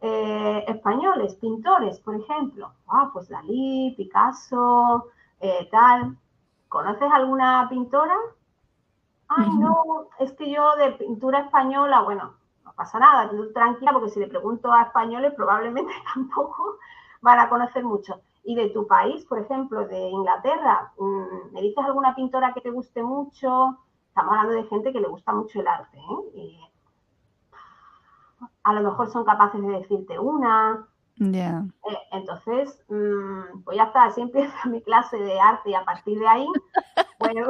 eh, españoles, pintores, por ejemplo? Ah, pues Dalí, Picasso, eh, tal. ¿Conoces alguna pintora? Ay, no, es que yo de pintura española, bueno, no pasa nada, tranquila, porque si le pregunto a españoles probablemente tampoco van a conocer mucho y de tu país, por ejemplo, de Inglaterra, mm, ¿me dices alguna pintora que te guste mucho? Estamos hablando de gente que le gusta mucho el arte. ¿eh? a lo mejor son capaces de decirte una. Eh, entonces, mm, pues ya está, así empieza mi clase de arte y a partir de ahí, bueno,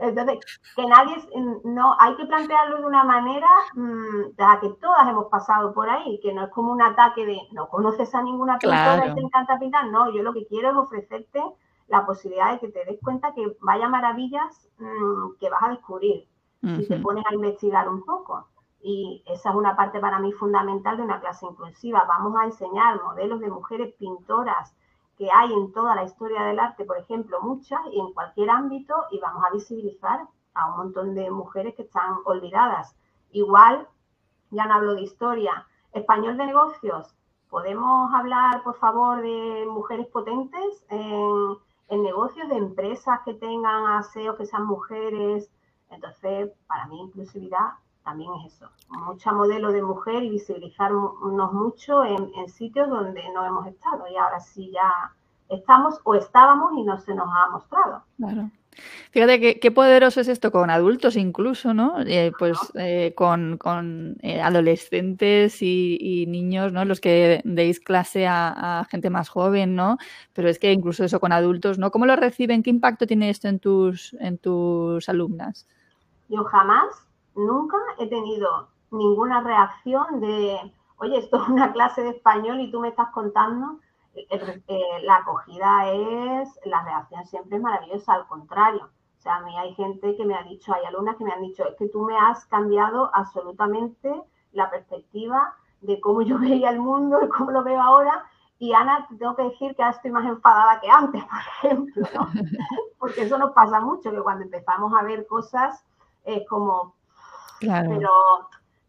entonces, que nadie, no, hay que plantearlo de una manera mmm, que todas hemos pasado por ahí, que no es como un ataque de no conoces a ninguna pintora y te encanta pintar. No, yo lo que quiero es ofrecerte la posibilidad de que te des cuenta que vaya maravillas mm, que vas a descubrir si te pones a investigar un poco. Y esa es una parte para mí fundamental de una clase inclusiva. Vamos a enseñar modelos de mujeres pintoras que hay en toda la historia del arte, por ejemplo, muchas y en cualquier ámbito, y vamos a visibilizar a un montón de mujeres que están olvidadas. Igual, ya no hablo de historia, español de negocios, ¿podemos hablar, por favor, de mujeres potentes en, negocios, de empresas que tengan aseos, que sean mujeres? Entonces, para mí, inclusividad también es eso, mucha modelo de mujer y visibilizarnos mucho en, sitios donde no hemos estado y ahora sí ya estamos o estábamos y no se nos ha mostrado. Claro. Fíjate qué poderoso es esto con adultos incluso, ¿no? Eh, pues eh, con, eh, adolescentes y, niños, ¿no? Los que deis clase a, a, gente más joven, ¿no? Pero es que incluso eso con adultos, ¿no? ¿Cómo lo reciben? ¿Qué impacto tiene esto en tus, en tus alumnas? Yo jamás nunca he tenido ninguna reacción de, oye, esto es una clase de español y tú me estás contando. Eh, la acogida es, la reacción siempre es maravillosa, al contrario. O sea, a mí hay gente que me ha dicho, hay alumnas que me han dicho, es que tú me has cambiado absolutamente la perspectiva de cómo yo veía el mundo y cómo lo veo ahora. Y Ana, te tengo que decir que ahora estoy más enfadada que antes, por ejemplo, ¿no? Porque eso nos pasa mucho, que cuando empezamos a ver cosas es como, pero,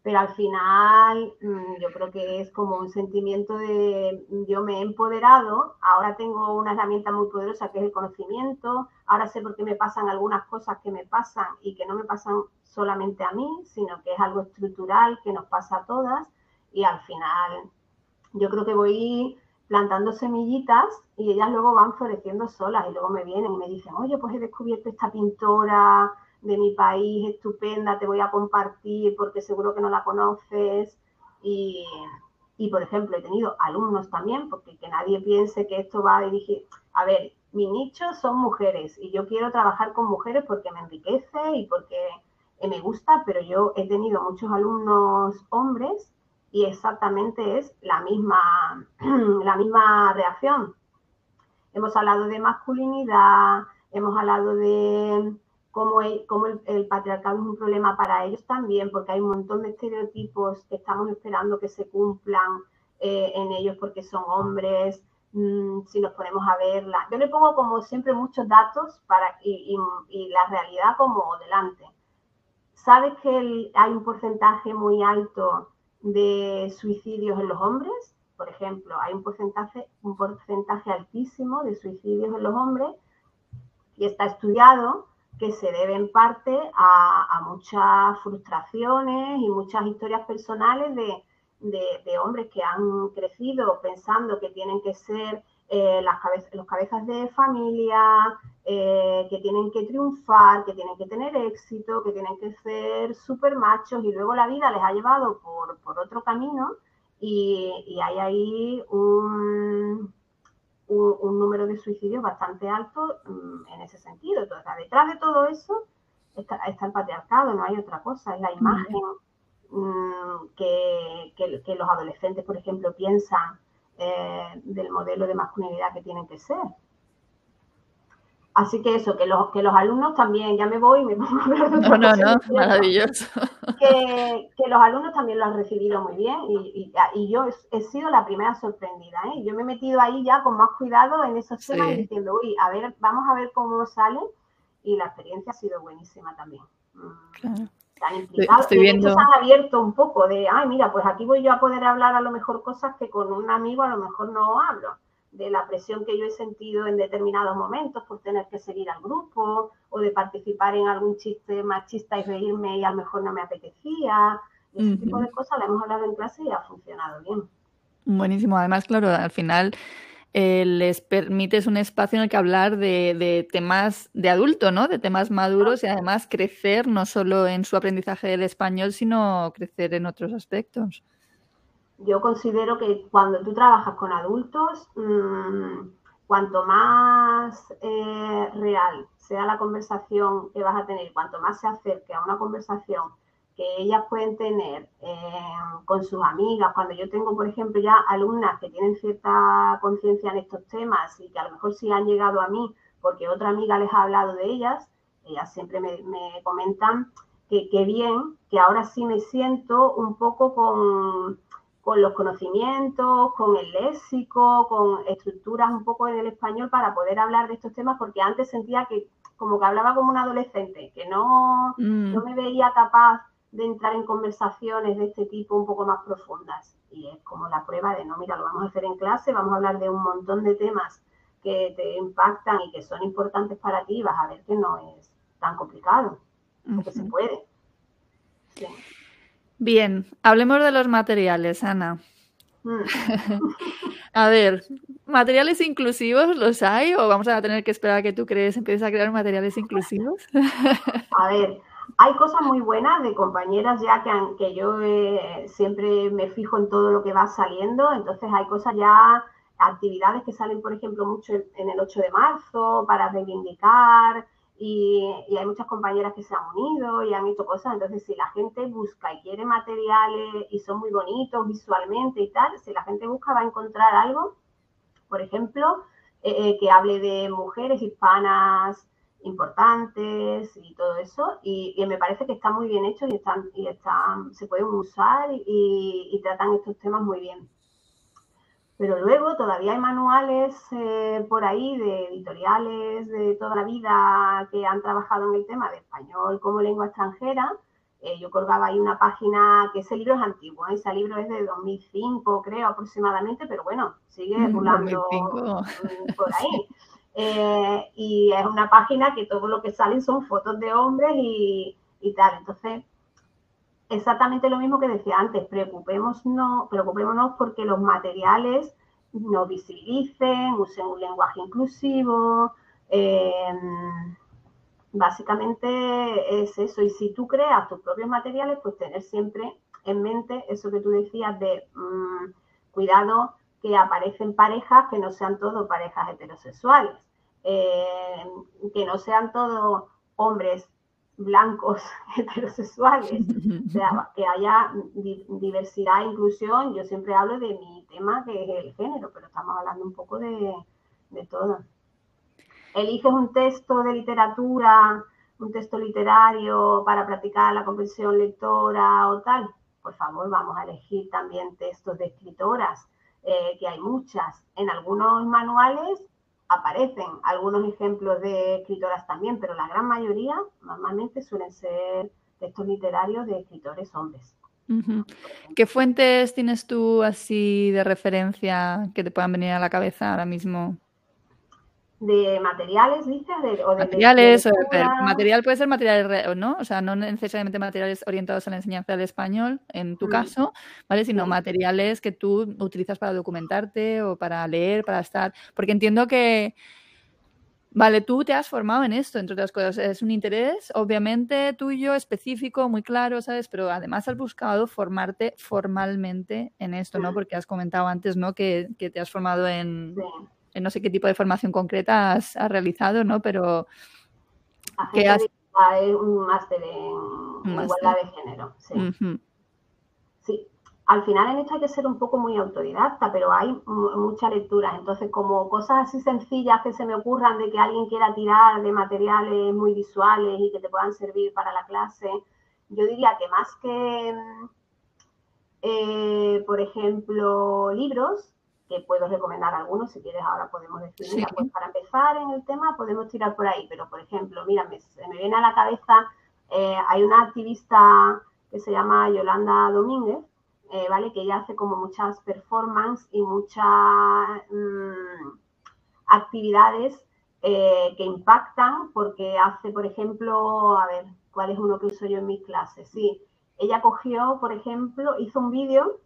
pero al final mm, yo creo que es como un sentimiento de yo me he empoderado, ahora tengo una herramienta muy poderosa que es el conocimiento, ahora sé por qué me pasan algunas cosas que me pasan y que no me pasan solamente a mí, sino que es algo estructural que nos pasa a todas y al final yo creo que voy plantando semillitas y ellas luego van floreciendo solas y luego me vienen y me dicen, oye, pues he descubierto esta pintora de mi país estupenda, te voy a compartir porque seguro que no la conoces. Y, y, por ejemplo, he tenido alumnos también, porque que nadie piense que esto va a dirigir. A ver, mi nicho son mujeres y yo quiero trabajar con mujeres porque me enriquece y porque me gusta, pero yo he tenido muchos alumnos hombres y exactamente es la misma, la misma reacción. Hemos hablado de masculinidad, hemos hablado de, cómo, el, patriarcado es un problema para ellos también, porque hay un montón de estereotipos que estamos esperando que se cumplan eh, en ellos porque son hombres, mm, si nos ponemos a verla. Yo le pongo como siempre muchos datos para, y, la realidad como delante. ¿Sabes que hay un porcentaje muy alto de suicidios en los hombres? Por ejemplo, hay un porcentaje, un porcentaje altísimo de suicidios en los hombres y está estudiado que se debe en parte a, muchas frustraciones y muchas historias personales de, hombres que han crecido pensando que tienen que ser eh, las los cabezas de familia, eh, que tienen que triunfar, que tienen que tener éxito, que tienen que ser súper machos y luego la vida les ha llevado por, por otro camino y, hay ahí un, un, número de suicidios bastante alto mm, en ese sentido. Entonces, detrás de todo eso está, el patriarcado, no hay otra cosa, es la imagen mm, que, que, los adolescentes, por ejemplo, piensan eh, del modelo de masculinidad que tienen que ser. Así que eso, que los, que los alumnos también, ya me voy, me pongo a hablar de No, no, no, maravilloso. Que, que, los alumnos también lo han recibido muy bien y, y, yo he, sido la primera sorprendida. ¿eh? Yo me he metido ahí ya con más cuidado en esos temas diciendo, uy, a ver, vamos a ver cómo sale y la experiencia ha sido buenísima también. Mm, claro. Están Estoy viendo... se han abierto un poco de, ay, mira, pues aquí voy yo a poder hablar a lo mejor cosas que con un amigo a lo mejor no hablo de la presión que yo he sentido en determinados momentos por tener que seguir al grupo o de participar en algún chiste machista y reírme y a lo mejor no me apetecía. Ese tipo de cosas la hemos hablado en clase y ha funcionado bien. Buenísimo. Además, claro, al final eh, les permites un espacio en el que hablar de, de, temas de adulto, ¿no? De temas maduros y además crecer no solo en su aprendizaje del español, sino crecer en otros aspectos yo considero que cuando tú trabajas con adultos, mm, cuanto más eh, real sea la conversación que vas a tener, cuanto más se acerque a una conversación que ellas pueden tener eh, con sus amigas, cuando yo tengo, por ejemplo, ya alumnas que tienen cierta conciencia en estos temas y que a lo mejor sí han llegado a mí porque otra amiga les ha hablado de ellas, ellas siempre me, comentan que, que bien, que ahora sí me siento un poco con con los conocimientos, con el léxico, con estructuras un poco en el español para poder hablar de estos temas, porque antes sentía que como que hablaba como un adolescente, que no, mm. no me veía capaz de entrar en conversaciones de este tipo un poco más profundas. Y es como la prueba de, no, mira, lo vamos a hacer en clase, vamos a hablar de un montón de temas que te impactan y que son importantes para ti, vas a ver que no es tan complicado, porque se puede. Sí. Bien, hablemos de los materiales, Ana. A ver, ¿materiales inclusivos los hay o vamos a tener que esperar a que tú crees empieces a crear materiales inclusivos? a ver, hay cosas muy buenas de compañeras ya que, que yo eh, siempre me fijo en todo lo que va saliendo, entonces hay cosas ya, actividades que salen, por ejemplo, mucho en el 8 de marzo para reivindicar, y, hay muchas compañeras que se han unido y han hecho cosas. Entonces, si la gente busca y quiere materiales y son muy bonitos visualmente y tal, si la gente busca va a encontrar algo, por ejemplo, eh, eh, que hable de mujeres hispanas importantes y todo eso. Y, me parece que está muy bien hecho y, están, y están, se pueden usar y tratan estos temas muy bien. Pero luego todavía hay manuales eh, por ahí de editoriales de toda la vida que han trabajado en el tema de español como lengua extranjera. Eh, yo colgaba ahí una página que ese libro es antiguo, ¿eh? ese libro es de 2005 creo aproximadamente, pero bueno, sigue rulando mm, por ahí. y es una página que todo lo que salen son fotos de hombres y, y tal. Entonces, exactamente lo mismo que decía antes, preocupémonos, preocupémonos porque los materiales nos visibilicen, usen un lenguaje inclusivo. Em, básicamente es eso. Y si tú creas tus propios materiales, pues tener siempre en mente eso que tú decías de mm, cuidado que aparecen parejas que no sean todo parejas heterosexuales, em, que no sean todos hombres blancos heterosexuales, o sea, que haya diversidad e inclusión. Yo siempre hablo de mi tema, que es el género, pero estamos hablando un poco de, de todo. Eliges un texto de literatura, un texto literario para practicar la comprensión lectora o tal. Por favor, vamos a elegir también textos de escritoras eh, que hay muchas. En algunos manuales aparecen algunos ejemplos de escritoras también, pero la gran mayoría normalmente suelen ser textos literarios de escritores hombres. ¿Qué fuentes tienes tú así de referencia que te puedan venir a la cabeza ahora mismo? De materiales, dices, o de materiales, material puede ser material, ¿no? O sea, no necesariamente materiales orientados a la enseñanza del español, en tu mm. caso, ¿vale? Sino materiales que tú utilizas para documentarte o para leer, para estar, porque entiendo que, vale, tú te has formado en esto, entre otras cosas, es un interés, obviamente, tuyo, específico, muy claro, ¿sabes? Pero además has buscado formarte formalmente en esto, ¿no? Porque has comentado antes, ¿no? Que, te has formado en no sé qué tipo de formación concreta has, realizado, ¿no? Pero... ¿qué has... un máster en igualdad de género, sí. Sí, al final en esto hay que ser un poco muy autodidacta, pero hay mucha lectura. Entonces, como cosas así sencillas que se me ocurran de que alguien quiera tirar de materiales muy visuales y que te puedan servir para la clase, yo diría que más que, eh, por ejemplo, libros, que puedo recomendar algunos, si quieres ahora podemos decir, pues para empezar en el tema podemos tirar por ahí, pero por ejemplo, mira, me, me viene a la cabeza, eh, hay una activista que se llama Yolanda Domínguez, eh, ¿vale? Que ella hace como muchas performances y muchas mm, actividades eh, que impactan porque hace, por ejemplo, a ver, ¿cuál es uno que uso yo en mis clases? Sí, ella cogió, por ejemplo, hizo un vídeo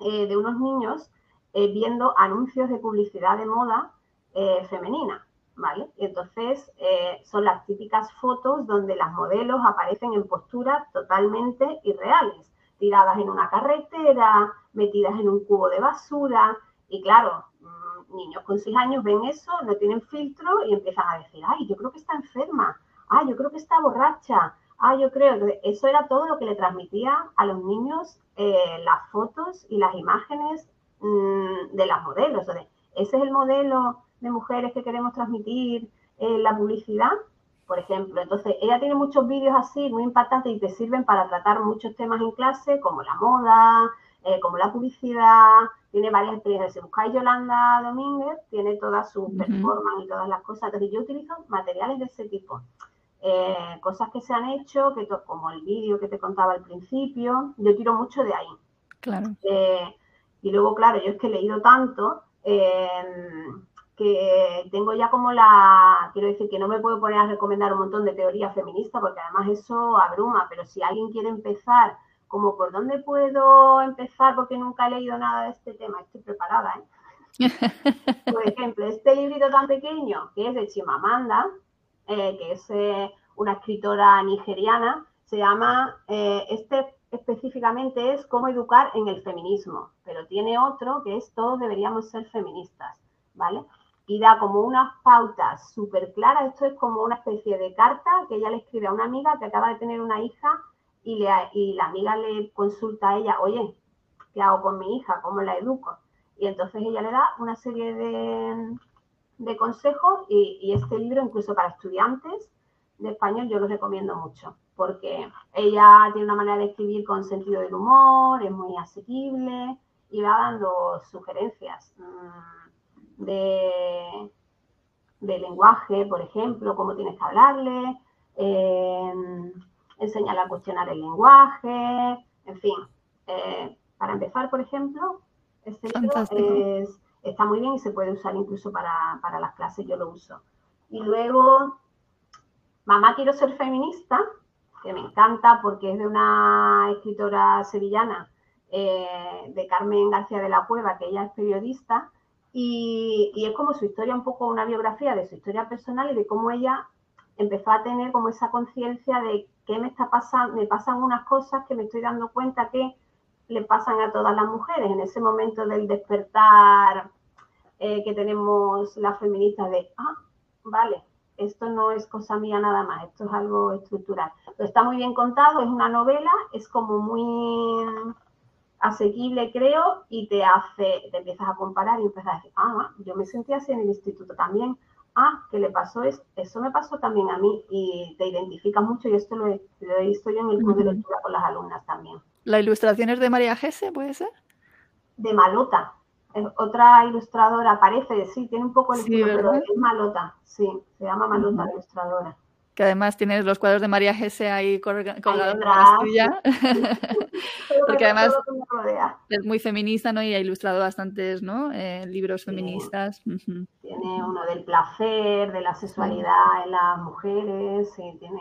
de unos niños eh, viendo anuncios de publicidad de moda eh, femenina, ¿vale? Entonces, eh, son las típicas fotos donde las modelos aparecen en posturas totalmente irreales, tiradas en una carretera, metidas en un cubo de basura, y claro, mm, niños con 6 años ven eso, no tienen filtro y empiezan a decir, ay, yo creo que está enferma, ay, yo creo que está borracha, Ah, yo creo que eso era todo lo que le transmitía a los niños las fotos y las imágenes Mm, de las modelos. ese es el modelo de mujeres que queremos transmitir en la publicidad, por ejemplo. Entonces, ella tiene muchos vídeos así, muy impactantes y te sirven para tratar muchos temas en clase, como la moda, eh, como la publicidad. Tiene varias experiencias. Si buscáis Yolanda Domínguez, tiene todas sus performances y todas las cosas. Entonces, yo utilizo materiales de ese tipo. Eh, cosas que se han hecho, que como el vídeo que te contaba al principio, yo tiro mucho de ahí. Claro. Eh, y luego, claro, yo es que he leído tanto em, que tengo ya como la, quiero decir que no me puedo poner a recomendar un montón de teoría feminista porque además eso abruma, pero si alguien quiere empezar, como por dónde puedo empezar porque nunca he leído nada de este tema, estoy preparada, ¿eh? Por ejemplo, este librito tan pequeño que es de Chimamanda, eh, que es eh, una escritora nigeriana, se llama Este específicamente es cómo educar en el feminismo, pero tiene otro que es todos deberíamos ser feministas, ¿vale? Y da como unas pautas súper claras, esto es como una especie de carta que ella le escribe a una amiga que acaba de tener una hija y, le, y la amiga le consulta a ella, oye, ¿qué hago con mi hija? ¿Cómo la educo? Y entonces ella le da una serie de, de consejos y, y este libro, incluso para estudiantes de español, yo lo recomiendo mucho porque ella tiene una manera de escribir con sentido del humor, es muy asequible y va dando sugerencias mm, de, lenguaje, por ejemplo, cómo tienes que hablarle, eh, enseñarle a cuestionar el lenguaje, en fin. Eh, para empezar, por ejemplo, este libro está muy bien y se puede usar incluso para, para las clases, yo lo uso. Y luego, Mamá, quiero ser feminista, que me encanta porque es de una escritora sevillana, eh, de Carmen García de la Cueva, que ella es periodista, y, es como su historia, un poco una biografía de su historia personal y de cómo ella empezó a tener como esa conciencia de qué me está pasando, me pasan unas cosas que me estoy dando cuenta que le pasan a todas las mujeres. En ese momento del despertar eh, que tenemos las feministas de, ah, vale, esto no es cosa mía nada más, esto es algo estructural. Pero está muy bien contado, es una novela, es como muy asequible, creo, y te hace, te empiezas a comparar y empiezas a decir, ah, yo me sentía así en el instituto también, ah, ¿qué le pasó? Es, eso me pasó también a mí y te identificas mucho y esto lo he, visto yo en el club de lectura con las alumnas también. ¿La ilustración es de María Gese, puede ser? De Malota. Otra ilustradora aparece, sí, tiene un poco el estilo, pero es Malota, sí, se llama Malota la ilustradora. Que además tienes los cuadros de María Gese ahí colgados en la silla. Porque además es muy feminista, ¿no? Y ha ilustrado bastantes, ¿no? Eh, libros feministas. Tiene uno del placer, de la sexualidad en las mujeres, sí, tiene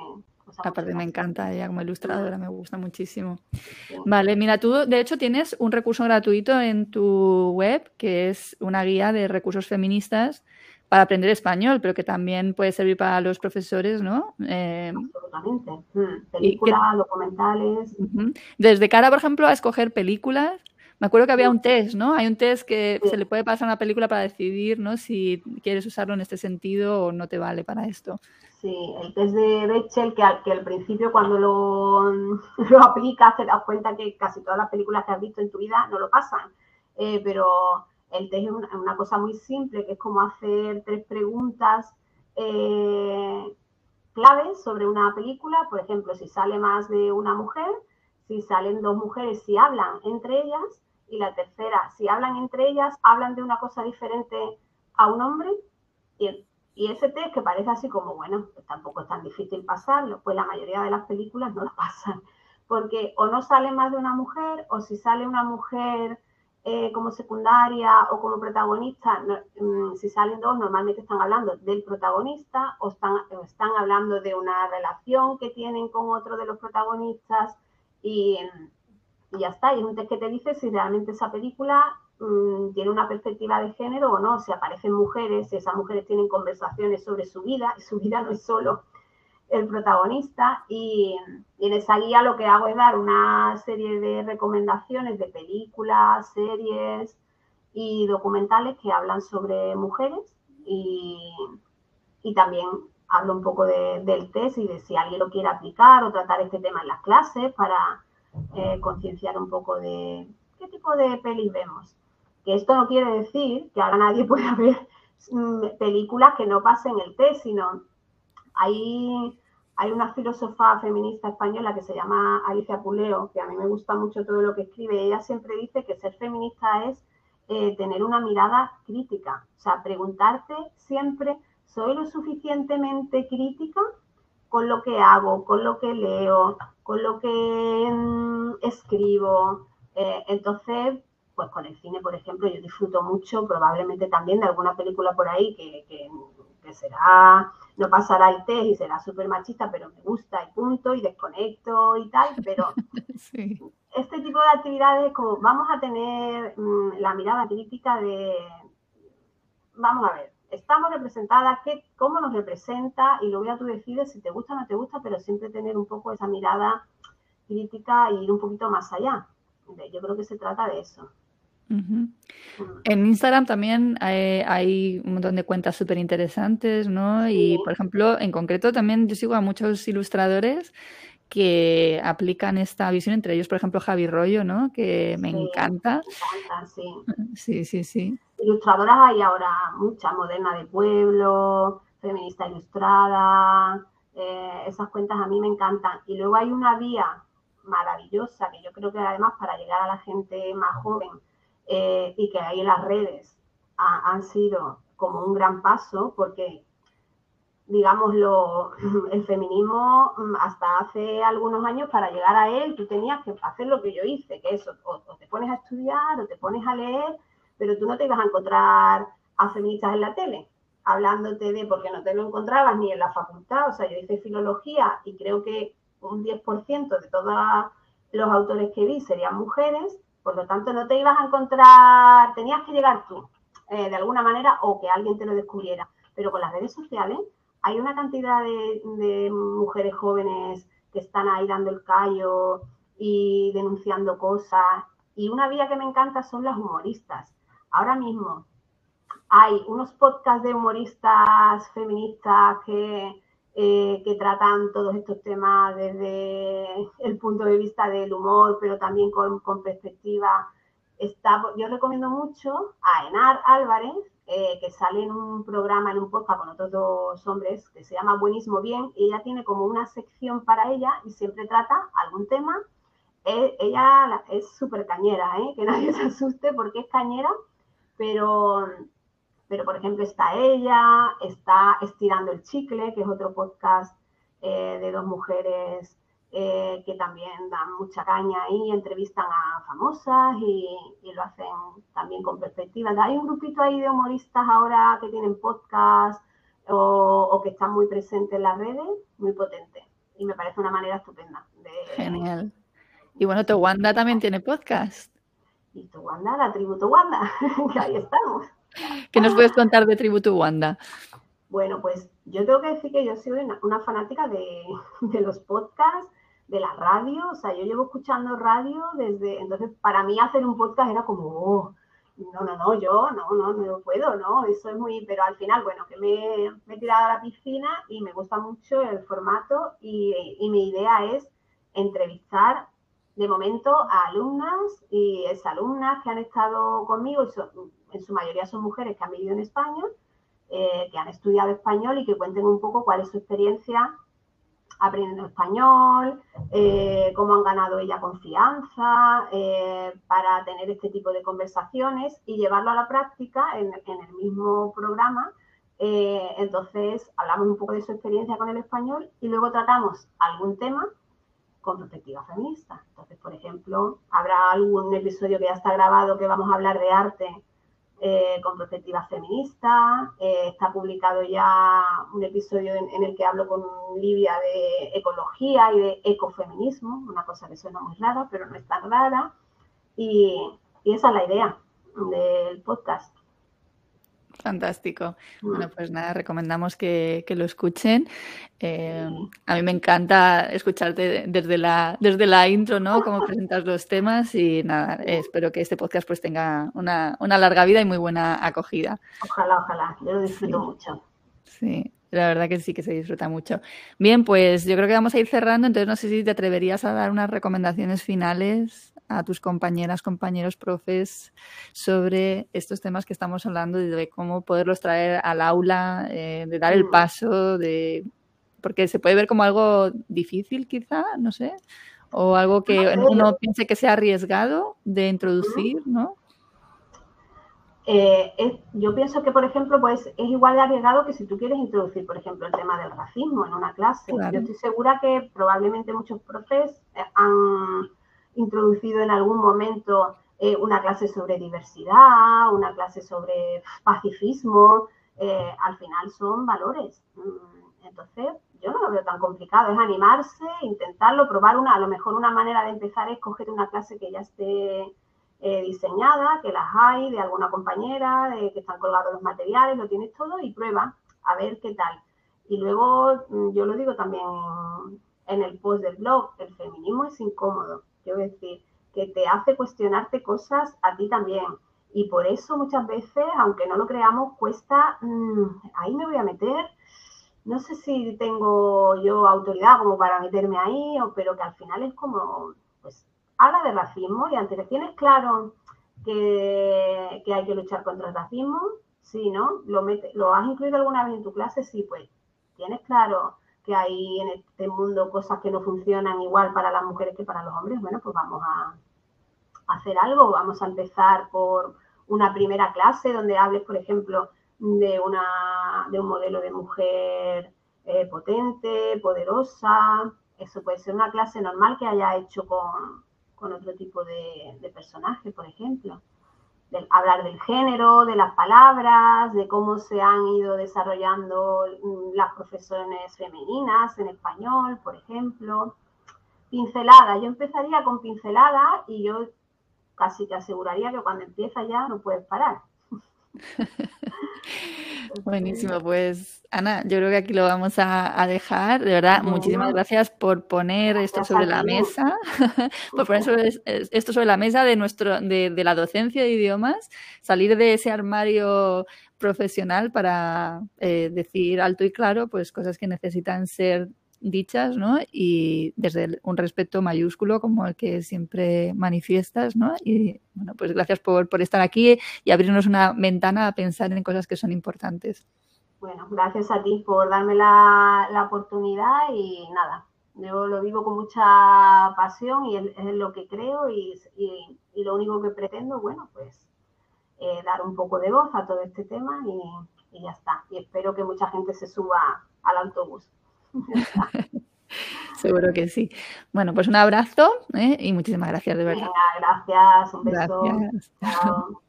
Aparte me encanta ella como ilustradora, me gusta muchísimo. Vale, mira, tú de hecho tienes un recurso gratuito en tu web que es una guía de recursos feministas para aprender español, pero que también puede servir para los profesores, ¿no? Eh, Absolutamente. Mm, películas, documentales. Desde cara, por ejemplo, a escoger películas, me acuerdo que había un test, ¿no? Hay un test que se le puede pasar a una película para decidir, ¿no? Si quieres usarlo en este sentido o no te vale para esto. Sí, el test de Bechel, que al, que al principio cuando lo, aplicas te das cuenta que casi todas las películas que has visto en tu vida no lo pasan. Eh, pero el test es una, cosa muy simple, que es como hacer tres preguntas eh, claves sobre una película. Por ejemplo, si sale más de una mujer, si salen dos mujeres, si hablan entre ellas. Y la tercera, si hablan entre ellas, hablan de una cosa diferente a un hombre. Y y ese test que parece así como, bueno, pues tampoco es tan difícil pasarlo, pues la mayoría de las películas no lo pasan, porque o no sale más de una mujer, o si sale una mujer eh, como secundaria o como protagonista, mm, si salen dos, normalmente están hablando del protagonista o están, están hablando de una relación que tienen con otro de los protagonistas y, y ya está. Y es un test que te dice si realmente esa película Mm, tiene una perspectiva de género o no, si aparecen mujeres, esas mujeres tienen conversaciones sobre su vida, y su vida no es solo el protagonista, y, en esa guía lo que hago es dar una serie de recomendaciones de películas, series y documentales que hablan sobre mujeres y, también hablo un poco del test y de si alguien lo quiere aplicar o tratar este tema en las clases para eh, concienciar un poco de qué tipo de pelis vemos. Esto no quiere decir que ahora nadie pueda ver mm, películas que no pasen el test, sino hay, hay una filósofa feminista española que se llama Alicia Puleo, que a mí me gusta mucho todo lo que escribe. Ella siempre dice que ser feminista es eh, tener una mirada crítica, o sea, preguntarte siempre, ¿soy lo suficientemente crítica con lo que hago, con lo que leo, con lo que mm, escribo? Eh, entonces, pues con el cine, por ejemplo, yo disfruto mucho, probablemente también de alguna película por ahí que, será, no pasará el test y será súper machista, pero me gusta y punto, y desconecto y tal, pero este tipo de actividades como vamos a tener mm, la mirada crítica de, vamos a ver, estamos representadas, ¿qué, cómo nos representa, y luego ya tú decides si te gusta o no te gusta, pero siempre tener un poco esa mirada crítica e ir un poquito más allá. Yo creo que se trata de eso. En Instagram también hay, un montón de cuentas súper interesantes, ¿no? Y, por ejemplo, en concreto también yo sigo a muchos ilustradores que aplican esta visión, entre ellos, por ejemplo, Javi Rollo, ¿no? Que me encanta. sí. Sí, sí, sí. Ilustradoras hay ahora muchas, Moderna de Pueblo, Feminista Ilustrada, eh, esas cuentas a mí me encantan. Y luego hay una vía maravillosa que yo creo que además para llegar a la gente más joven eh, y que ahí las redes han sido como un gran paso porque, digámoslo, el feminismo mm, hasta hace algunos años para llegar a él tú tenías que hacer lo que yo hice, que eso, o, te pones a estudiar o te pones a leer, pero tú no te ibas a encontrar a feministas en la tele hablándote de, porque no te lo encontrabas ni en la facultad, o sea, yo hice filología y creo que un 10% de todos los autores que vi serían mujeres, por lo tanto, no te ibas a encontrar, tenías que llegar tú, eh, de alguna manera, o que alguien te lo descubriera. Pero con las redes sociales hay una cantidad de, mujeres jóvenes que están ahí dando el callo y denunciando cosas. Y una vía que me encanta son las humoristas. Ahora mismo hay unos podcasts de humoristas feministas que eh, que tratan todos estos temas desde el punto de vista del humor, pero también con, perspectiva. Está, yo recomiendo mucho a Enar Álvarez, eh, que sale en un programa, en un podcast con otros dos hombres, que se llama Buenísimo Bien, y ella tiene como una sección para ella y siempre trata algún tema. Eh, ella es súper cañera, que nadie se asuste porque es cañera, pero, pero por ejemplo está ella, está Estirando el Chicle, que es otro podcast eh, de dos mujeres eh, que también dan mucha caña ahí, entrevistan a famosas y, lo hacen también con perspectiva. Hay un grupito ahí de humoristas ahora que tienen podcast o, que están muy presentes en las redes, muy potente. Y me parece una manera estupenda. De... Genial. Y bueno, Wanda también tiene podcast. Y Wanda, la Tributo Wanda, que ahí estamos. ¿Qué nos puedes contar de Tributo Wanda? Bueno, pues yo tengo que decir que yo soy una, fanática de, los podcasts de la radio, o sea, yo llevo escuchando radio desde, entonces para mí hacer un podcast era como, oh, no, no, no, yo no, no, no puedo, no, eso es muy, pero al final, bueno, que me, he tirado a la piscina y me gusta mucho el formato y, mi idea es entrevistar de momento a alumnas y exalumnas que han estado conmigo, en su mayoría son mujeres que han vivido en España, eh, que han estudiado español y que cuenten un poco cuál es su experiencia aprendiendo español, eh, cómo han ganado ella confianza eh, para tener este tipo de conversaciones y llevarlo a la práctica en, el mismo programa. Entonces, hablamos un poco de su experiencia con el español y luego tratamos algún tema con perspectiva feminista. Entonces, por ejemplo, habrá algún episodio que ya está grabado que vamos a hablar de arte eh, con perspectiva feminista. Eh, está publicado ya un episodio en, el que hablo con Livia de ecología y de ecofeminismo, una cosa que suena muy rara, pero no es tan rara. y esa es la idea del podcast. Fantástico. Bueno, pues nada, recomendamos que, lo escuchen. Eh, a mí me encanta escucharte desde la, desde la intro, ¿no? Cómo presentas los temas y nada, espero que este podcast pues tenga una, larga vida y muy buena acogida. Ojalá, ojalá. Yo lo disfruto mucho. Sí. La verdad que sí que se disfruta mucho. Bien, pues yo creo que vamos a ir cerrando, entonces no sé si te atreverías a dar unas recomendaciones finales a tus compañeras, compañeros, profes sobre estos temas que estamos hablando de cómo poderlos traer al aula, eh, de dar el mm. paso, de porque se puede ver como algo difícil quizá, no sé, o algo que uno piense que sea arriesgado de introducir, ¿no? Eh, yo pienso que, por ejemplo, pues es igual de arriesgado que si tú quieres introducir, por ejemplo, el tema del racismo en una clase. Yo estoy segura que probablemente muchos profes eh, han introducido en algún momento eh, una clase sobre diversidad, una clase sobre pacifismo, eh, al final son valores. Mm, entonces, yo no lo veo tan complicado, es animarse, intentarlo, probar una, a lo mejor una manera de empezar es coger una clase que ya esté eh, diseñada, que las hay de alguna compañera, de que están colgados los materiales, lo tienes todo y prueba a ver qué tal. Y luego, mm, yo lo digo también en el post del blog, el feminismo es incómodo. Quiero decir, que te hace cuestionarte cosas a ti también. Y por eso muchas veces, aunque no lo creamos, cuesta, mm, ahí me voy a meter, no sé si tengo yo autoridad como para meterme ahí, o, pero que al final es como, pues, habla de racismo y antes tienes claro que, que hay que luchar contra el racismo, sí, ¿no? ¿Lo, ¿Lo has incluido alguna vez en tu clase? Sí, pues, tienes claro que hay en este mundo cosas que no funcionan igual para las mujeres que para los hombres, bueno, pues vamos a hacer algo, vamos a empezar por una primera clase donde hables, por ejemplo, de, una, de un modelo de mujer eh, potente, poderosa. Eso puede ser una clase normal que haya hecho con, otro tipo de, de personaje, por ejemplo hablar del género, de las palabras, de cómo se han ido desarrollando mm, las profesiones femeninas en español, por ejemplo. Pincelada, yo empezaría con pincelada y yo casi te aseguraría que cuando empieza ya no puedes parar. Buenísimo, pues Ana, yo creo que aquí lo vamos a, dejar. De verdad, muchísimas gracias por poner esto sobre la mesa, por poner esto sobre la mesa de nuestro, de, la docencia de idiomas, salir de ese armario profesional para eh, decir alto y claro, pues cosas que necesitan ser dichas, ¿no? Y desde un respeto mayúsculo como el que siempre manifiestas, ¿no? Y bueno, pues gracias por, estar aquí y abrirnos una ventana a pensar en cosas que son importantes. Bueno, gracias a ti por darme la, oportunidad y nada, yo lo vivo con mucha pasión y es, lo que creo y, y, lo único que pretendo, bueno, pues eh, dar un poco de voz a todo este tema y, ya está. Y espero que mucha gente se suba al autobús. Seguro que sí. Bueno, pues un abrazo ¿eh? y muchísimas gracias de verdad. gracias, un beso. Chao.